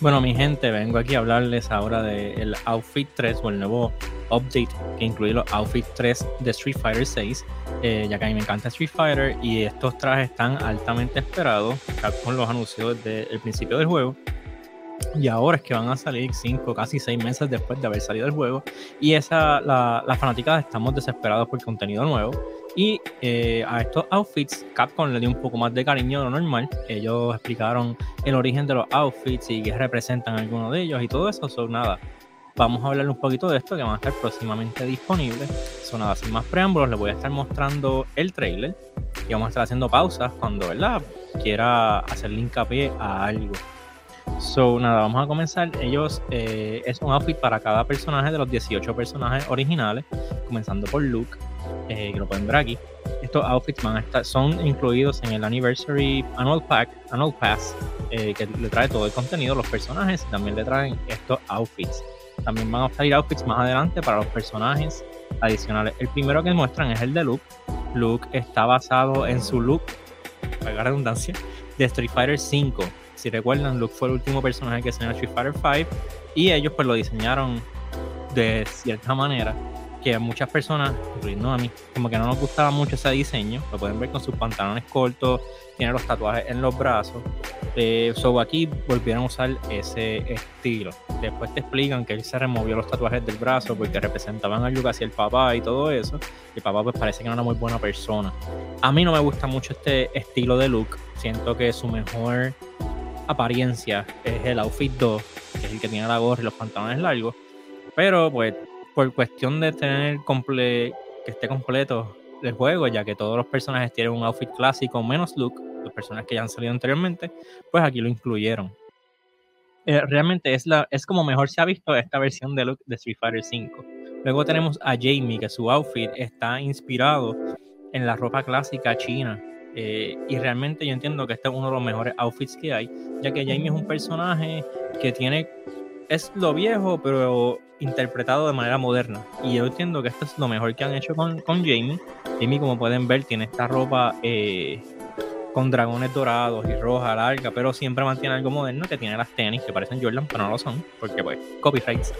Bueno, mi gente, vengo aquí a hablarles ahora del Outfit 3 o el nuevo update que incluye los Outfit 3 de Street Fighter 6, eh, ya que a mí me encanta Street Fighter y estos trajes están altamente esperados. Capcom los anunció desde el principio del juego. Y ahora es que van a salir 5, casi 6 meses después de haber salido el juego. Y esa, la, las fanáticas estamos desesperados por contenido nuevo. Y eh, a estos outfits, Capcom le dio un poco más de cariño de lo normal. Ellos explicaron el origen de los outfits y qué representan algunos de ellos y todo eso. Son nada. Vamos a hablar un poquito de esto que van a estar próximamente disponibles. Son nada, sin más preámbulos, les voy a estar mostrando el trailer y vamos a estar haciendo pausas cuando, ¿verdad? Quiera hacerle hincapié a algo. So, nada, vamos a comenzar. Ellos, eh, es un outfit para cada personaje de los 18 personajes originales, comenzando por Luke, eh, que lo pueden ver aquí. Estos outfits van a estar, son incluidos en el Anniversary Annual Pack, Annual Pass, eh, que le trae todo el contenido, los personajes, y también le traen estos outfits. También van a salir outfits más adelante para los personajes adicionales. El primero que muestran es el de Luke. Luke está basado en su look, la redundancia, de Street Fighter V. Si recuerdan, Luke fue el último personaje que salió en Street Fighter V y ellos pues lo diseñaron de cierta manera que a muchas personas, incluyendo a mí, como que no nos gustaba mucho ese diseño. Lo pueden ver con sus pantalones cortos, tiene los tatuajes en los brazos. Eh, so aquí volvieron a usar ese estilo. Después te explican que él se removió los tatuajes del brazo porque representaban a Luke hacia el papá y todo eso. Y el papá pues parece que no era muy buena persona. A mí no me gusta mucho este estilo de look. Siento que su mejor apariencia es el outfit 2, que es el que tiene la gorra y los pantalones largos. Pero pues por cuestión de tener comple que esté completo el juego, ya que todos los personajes tienen un outfit clásico menos look, los personajes que ya han salido anteriormente, pues aquí lo incluyeron. Eh, realmente es, la, es como mejor se ha visto esta versión de look de Street Fighter V. Luego tenemos a Jamie, que su outfit está inspirado en la ropa clásica china. Eh, y realmente yo entiendo que este es uno de los mejores outfits que hay, ya que Jamie es un personaje que tiene es lo viejo, pero interpretado de manera moderna. Y yo entiendo que esto es lo mejor que han hecho con, con Jamie. Jamie, como pueden ver, tiene esta ropa eh, con dragones dorados y roja, larga, pero siempre mantiene algo moderno, que tiene las tenis que parecen Jordan, pero no lo son, porque pues, copyrights.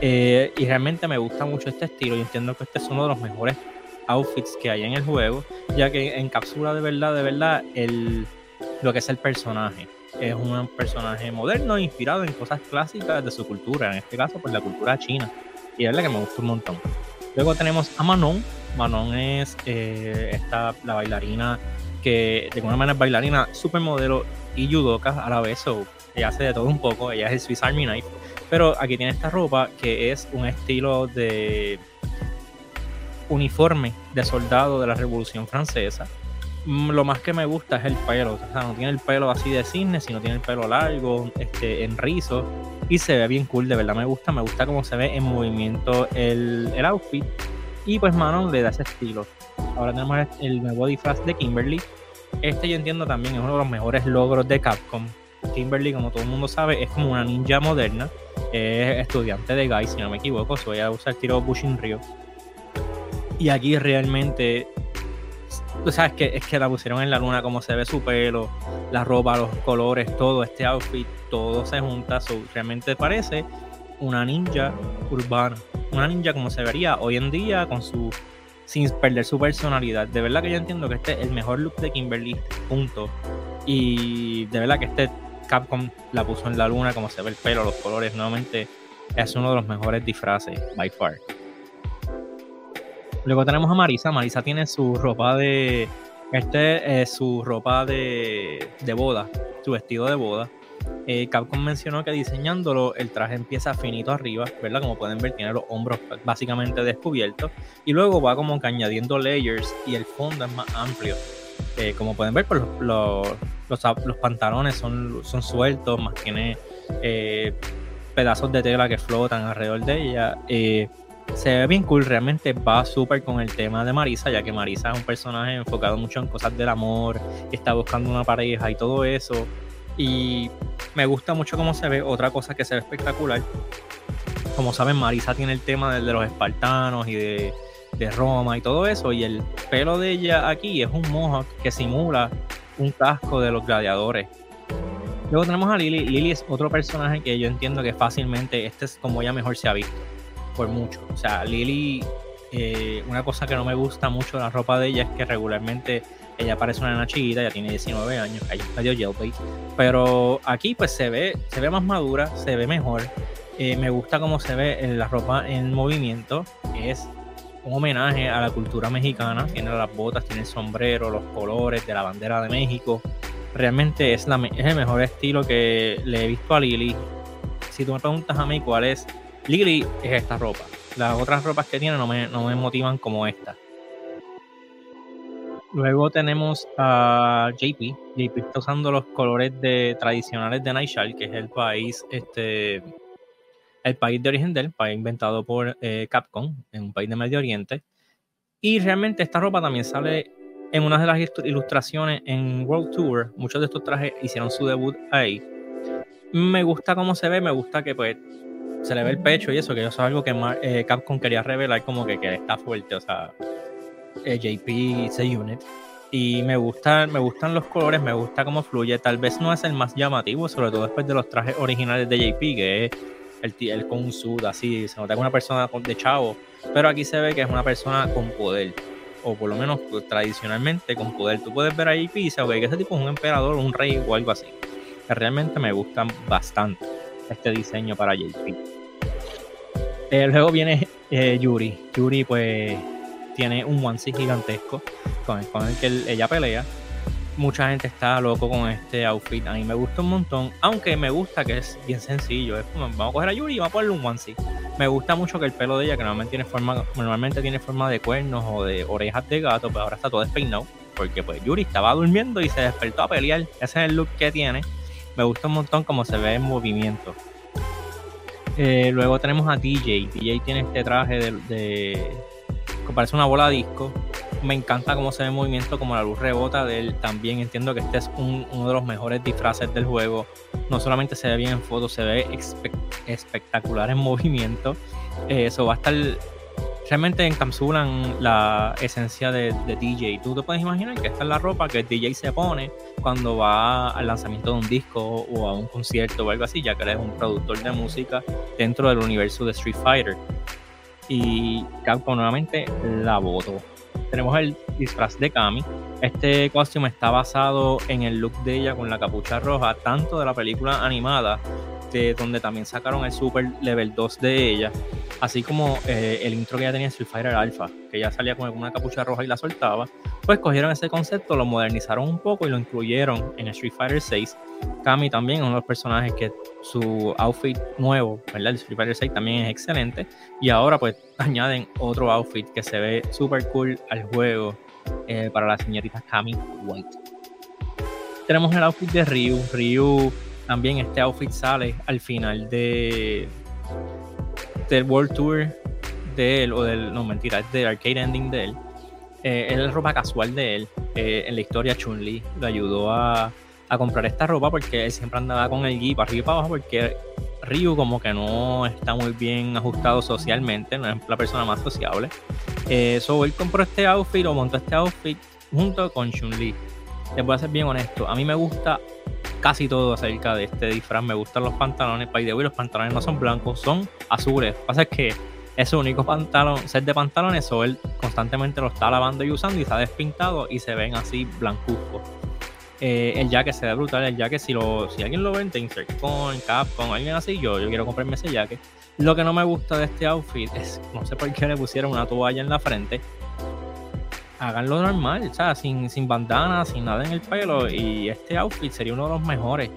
Eh, y realmente me gusta mucho este estilo. y entiendo que este es uno de los mejores outfits que hay en el juego, ya que encapsula de verdad, de verdad, el, lo que es el personaje es un personaje moderno inspirado en cosas clásicas de su cultura, en este caso por pues, la cultura china. Y es verdad que me gusta un montón. Luego tenemos a Manon. Manon es eh, esta, la bailarina que de alguna manera es bailarina, supermodelo y judoka a la vez. ella hace de todo un poco. Ella es el Swiss Army Knife. Pero aquí tiene esta ropa que es un estilo de uniforme de soldado de la Revolución Francesa lo más que me gusta es el pelo. O sea, no tiene el pelo así de cisne, sino tiene el pelo largo, este, en rizo. Y se ve bien cool, de verdad me gusta. Me gusta cómo se ve en movimiento el, el outfit. Y pues Manon le da ese estilo. Ahora tenemos el nuevo disfraz de Kimberly. Este yo entiendo también es uno de los mejores logros de Capcom. Kimberly, como todo el mundo sabe, es como una ninja moderna. Es estudiante de Guy, si no me equivoco. voy a usar el tiro Bushin Ryo. Y aquí realmente tú sabes que es que la pusieron en la luna, como se ve su pelo, la ropa, los colores, todo este outfit, todo se junta. realmente parece una ninja urbana. Una ninja como se vería hoy en día con su sin perder su personalidad. De verdad que yo entiendo que este es el mejor look de Kimberly, punto. Y de verdad que este Capcom la puso en la luna, como se ve el pelo, los colores, nuevamente es uno de los mejores disfraces, by far. Luego tenemos a Marisa. Marisa tiene su ropa de. Este es su ropa de, de boda, su vestido de boda. Eh, Capcom mencionó que diseñándolo el traje empieza finito arriba, ¿verdad? Como pueden ver, tiene los hombros básicamente descubiertos. Y luego va como que añadiendo layers y el fondo es más amplio. Eh, como pueden ver, pues los, los, pantalones son, son sueltos, más tiene eh, pedazos de tela que flotan alrededor de ella se ve bien cool, realmente va súper con el tema de Marisa, ya que Marisa es un personaje enfocado mucho en cosas del amor, está buscando una pareja y todo eso. Y me gusta mucho cómo se ve. Otra cosa que se ve espectacular, como saben, Marisa tiene el tema de, los espartanos y de, de, Roma y todo eso. Y el pelo de ella aquí es un mohawk que simula un casco de los gladiadores. Luego tenemos a Lily. Lily es otro personaje que yo entiendo que fácilmente este es como ella mejor se ha visto. Por mucho. O sea, Lily, eh, una cosa que no me gusta mucho de la ropa de ella es que regularmente ella parece una nena chiquita, ya tiene 19 años, ahí medio jailbait. Pero aquí pues se ve, se ve más madura, se ve mejor. Eh, me gusta cómo se ve la ropa en movimiento. Es un homenaje a la cultura mexicana. Tiene las botas, tiene el sombrero, los colores de la bandera de México. Realmente es, la, es el mejor estilo que le he visto a Lily. Si tú me preguntas a mí cuál es, Lily es esta ropa. Las otras ropas que tiene no me, no me motivan como esta. Luego tenemos a JP. JP está usando los colores de, tradicionales de Nightshade, que es el país, este, el país de origen del país inventado por eh, Capcom, en un país de Medio Oriente. Y realmente esta ropa también sale en una de las ilustraciones en World Tour. Muchos de estos trajes hicieron su debut ahí. Me gusta cómo se ve, me gusta que pues se le ve el pecho y eso, que eso es algo que eh, Capcom quería revelar como que, que está fuerte, o sea, eh, JP C-Unit. Y me gustan, me gustan los colores, me gusta cómo fluye. Tal vez no es el más llamativo, sobre todo después de los trajes originales de JP, que es el, el con un sud así, se nota que una persona de chavo. Pero aquí se ve que es una persona con poder, o por lo menos tradicionalmente con poder. Tú puedes ver a JP y sabes que ese tipo es un emperador, un rey o algo así. Que realmente me gustan bastante este diseño para JP. Eh, luego viene eh, Yuri. Yuri, pues tiene un onesie gigantesco con el, con el que ella pelea. Mucha gente está loco con este outfit. A mí me gusta un montón. Aunque me gusta que es bien sencillo. Vamos a coger a Yuri y vamos a ponerle un onesie. Me gusta mucho que el pelo de ella, que normalmente tiene forma, normalmente tiene forma de cuernos o de orejas de gato, pero ahora está todo despeinado. Porque pues Yuri estaba durmiendo y se despertó a pelear. Ese es el look que tiene. Me gusta un montón como se ve en movimiento. Eh, luego tenemos a DJ. DJ tiene este traje de que parece una bola disco. Me encanta cómo se ve el movimiento, como la luz rebota de él. También entiendo que este es uno de los mejores disfraces del juego. No solamente se ve bien en fotos, se ve espectacular en movimiento. Eh, eso va a estar. Realmente encapsulan la esencia de, DJ. Tú te puedes imaginar que esta es la ropa que DJ se pone cuando va al lanzamiento de un disco o a un concierto o algo así, ya que él es un productor de música dentro del universo de Street Fighter y Capcom nuevamente la votó. Tenemos el disfraz de Kami. Este costume está basado en el look de ella con la capucha roja, tanto de la película animada, de donde también sacaron el Super Level 2 de ella, así como eh, el intro que ella tenía en Street Fighter Alpha, que ella salía con una capucha roja y la soltaba. Pues cogieron ese concepto, lo modernizaron un poco y lo incluyeron en Street Fighter 6 Kami también es uno de los personajes que su outfit nuevo, ¿verdad? El Street Fighter 6 también es excelente. Y ahora pues añaden otro outfit que se ve súper cool al juego eh, para la señorita Kami White. Tenemos el outfit de Ryu. Ryu también este outfit sale al final de del World Tour de él, o del, no mentira, es del arcade ending de él. Eh, es la ropa casual de él. Eh, en la historia Chun-Li lo ayudó a a comprar esta ropa porque él siempre andaba con el jeep arriba y para abajo porque Ryu como que no está muy bien ajustado socialmente, no es la persona más sociable. Eh, so él compró este outfit o montó este outfit junto con Chun-Li. Les voy a ser bien honesto, a mí me gusta casi todo acerca de este disfraz. Me gustan los pantalones, by the way, los pantalones no son blancos, son azules. Lo que pasa es que ese único pantalón, set de pantalones, o él constantemente lo está lavando y usando y está despintado y se ven así blancuzcos. Eh, el jacket se ve brutal. El jacket, si, lo, si alguien lo ve en con Capcom, alguien así, yo, yo quiero comprarme ese jacket. Lo que no me gusta de este outfit es, no sé por qué le pusieron una toalla en la frente. Háganlo normal, o sea, sin, sin bandana, sin nada en el pelo. Y este outfit sería uno de los mejores.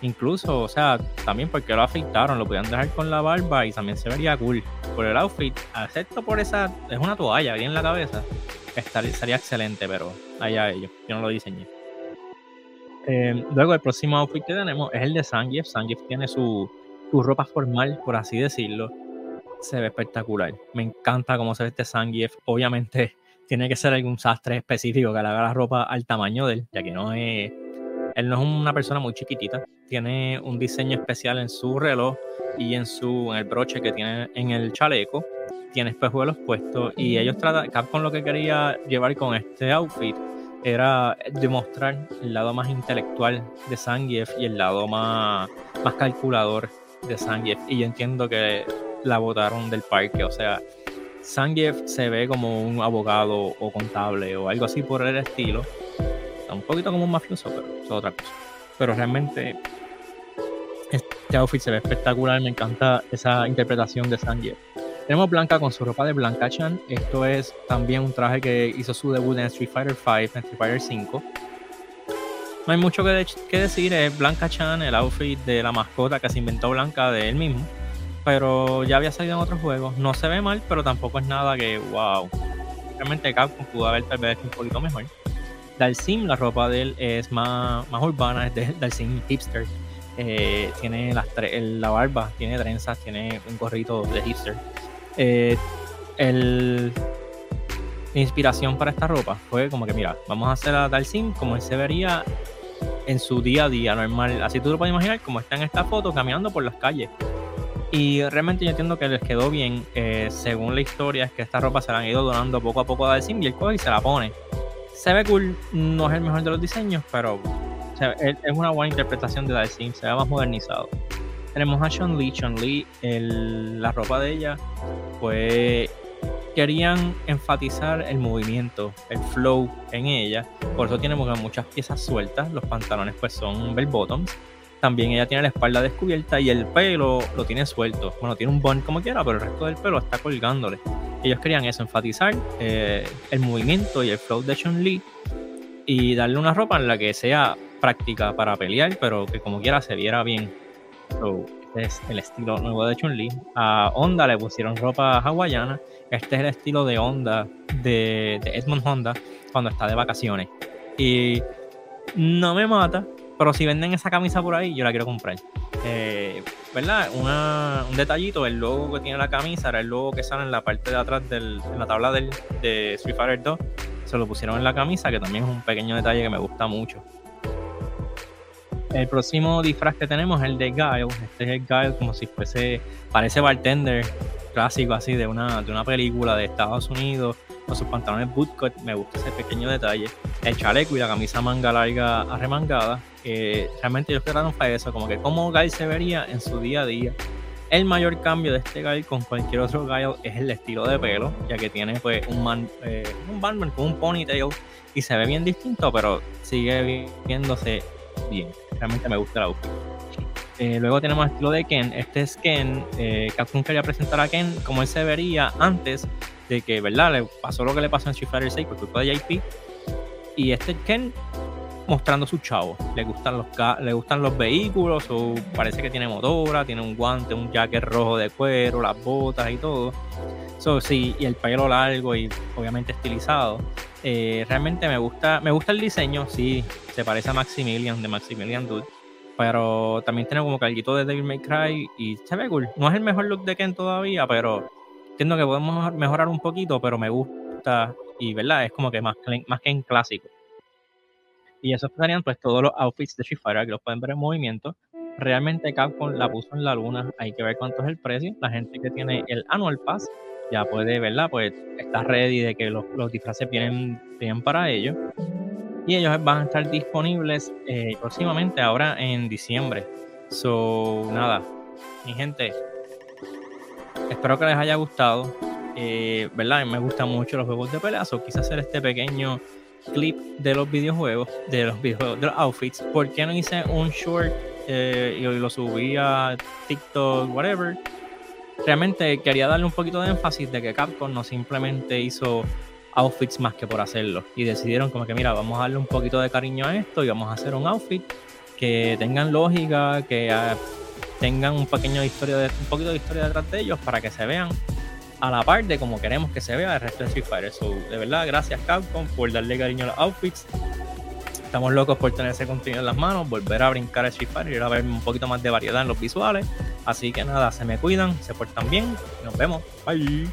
Incluso, o sea, también porque lo afeitaron, lo podían dejar con la barba y también se vería cool. Por el outfit, excepto por esa, es una toalla ahí en la cabeza, estaría, sería excelente, pero allá ellos, yo no lo diseñé. Eh, luego el próximo outfit que tenemos es el de Sangief. Sangief tiene su, ropa formal, por así decirlo. Se ve espectacular. Me encanta cómo se ve este Sangief. Obviamente tiene que ser algún sastre específico que le haga la ropa al tamaño de él, ya que no es... Él no es una persona muy chiquitita. Tiene un diseño especial en su reloj y en su en el broche que tiene en el chaleco. Tiene espejuelos puestos y ellos tratan, Capcom lo que quería llevar con este outfit era demostrar el lado más intelectual de Zangief y el lado más, más calculador de Zangief. Y yo entiendo que la votaron del parque, o sea, Zangief se ve como un abogado o contable o algo así por el estilo. un poquito como un mafioso, pero es otra cosa. Pero realmente este outfit se ve espectacular, me encanta esa interpretación de Zangief. Tenemos Blanca con su ropa de Blanca Chan. Esto es también un traje que hizo su debut en Street Fighter V, en Street Fighter 5. No hay mucho que, que, decir, es Blanca Chan, el outfit de la mascota que se inventó Blanca de él mismo. Pero ya había salido en otros juegos. No se ve mal, pero tampoco es nada que, wow. Realmente Capcom pudo haber tal vez un poquito mejor. Dalsim, la ropa de él es más, más urbana, es de Dalsim hipster. Eh, tiene las la barba, tiene trenzas, tiene un gorrito de hipster. Eh, el, la inspiración para esta ropa fue como que, mira, vamos a hacer a Dalsim como él se vería en su día a día normal. Así tú lo puedes imaginar como está en esta foto caminando por las calles. Y realmente yo entiendo que les quedó bien. Eh, según la historia, es que esta ropa se la han ido donando poco a poco a Dalsim y el y se la pone. Se ve cool, no es el mejor de los diseños, pero es una buena interpretación de Dalsim, se ve más modernizado. Tenemos a Chun Li. Chun Li, la ropa de ella, pues querían enfatizar el movimiento, el flow en ella. Por eso tiene muchas piezas sueltas. Los pantalones, pues son bell bottoms. También ella tiene la espalda descubierta y el pelo lo tiene suelto. Bueno, tiene un bun como quiera, pero el resto del pelo está colgándole. Ellos querían eso, enfatizar eh, el movimiento y el flow de Chun Li y darle una ropa en la que sea práctica para pelear, pero que como quiera se viera bien este es el estilo nuevo de Chun-Li. A Honda le pusieron ropa hawaiana. Este es el estilo de Honda, de, Edmond Honda, cuando está de vacaciones. Y no me mata, pero si venden esa camisa por ahí, yo la quiero comprar. Eh, ¿Verdad? un detallito, el logo que tiene la camisa era el logo que sale en la parte de atrás del, en la tabla del, de Street Fighter 2. Se lo pusieron en la camisa, que también es un pequeño detalle que me gusta mucho. El próximo disfraz que tenemos es el de Guile. Este es el Guile como si fuese, parece bartender clásico así de una, de una película de Estados Unidos, con sus pantalones bootcut. Me gusta ese pequeño detalle. El chaleco y la camisa manga larga arremangada. realmente ellos crearon para eso, como que cómo Guile se vería en su día a día. El mayor cambio de este Guile con cualquier otro Guile es el estilo de pelo, ya que tiene pues un man, eh, un Batman con un ponytail y se ve bien distinto, pero sigue viéndose bien. Realmente me gusta la outfit. Eh, luego tenemos el estilo de Ken. Este es Ken. Eh, Capcom quería presentar a Ken como él se vería antes de que, ¿verdad? Le pasó lo que le pasó en Street Fighter 6 por culpa de JP. Y este es Ken mostrando su chavo. Le gustan los, le gustan los vehículos, o parece que tiene motora, tiene un guante, un jacket rojo de cuero, las botas y todo. So, sí, y el pelo largo y obviamente estilizado. Eh, realmente me gusta, me gusta el diseño, sí, se parece a Maximilian, de Maximilian Dude. Pero también tiene como carguito de Devil May Cry y se ve cool. No es el mejor look de Ken todavía, pero entiendo que podemos mejorar un poquito, pero me gusta y verdad, es como que más, más que en clásico. Y eso serían pues todos los outfits de Street Fighter que los pueden ver en movimiento. Realmente Capcom la puso en la luna, hay que ver cuánto es el precio. La gente que tiene el Annual Pass ya puede, ¿verdad? Pues está ready de que los, disfraces vienen, bien para ellos. Y ellos van a estar disponibles eh, próximamente, ahora en diciembre. So, nada, mi gente, espero que les haya gustado. Eh, ¿Verdad? Me gustan mucho los juegos de pelea, o quise hacer este pequeño clip de los videojuegos, de los videojuegos, de los outfits. ¿Por qué no hice un short eh, y lo subí a TikTok, whatever? realmente quería darle un poquito de énfasis de que Capcom no simplemente hizo outfits más que por hacerlo. Y decidieron como que, mira, vamos a darle un poquito de cariño a esto y vamos a hacer un outfit que tengan lógica, que ah, tengan un pequeño historia de, un poquito de historia detrás de ellos para que se vean a la par de como queremos que se vea el resto de Street Fighter. So, de verdad, gracias Capcom por darle cariño a los outfits. Estamos locos por tener ese contenido en las manos, volver a brincar a Street Fighter y a ver un poquito más de variedad en los visuales. Así que nada, se me cuidan, se portan bien. Nos vemos. Bye.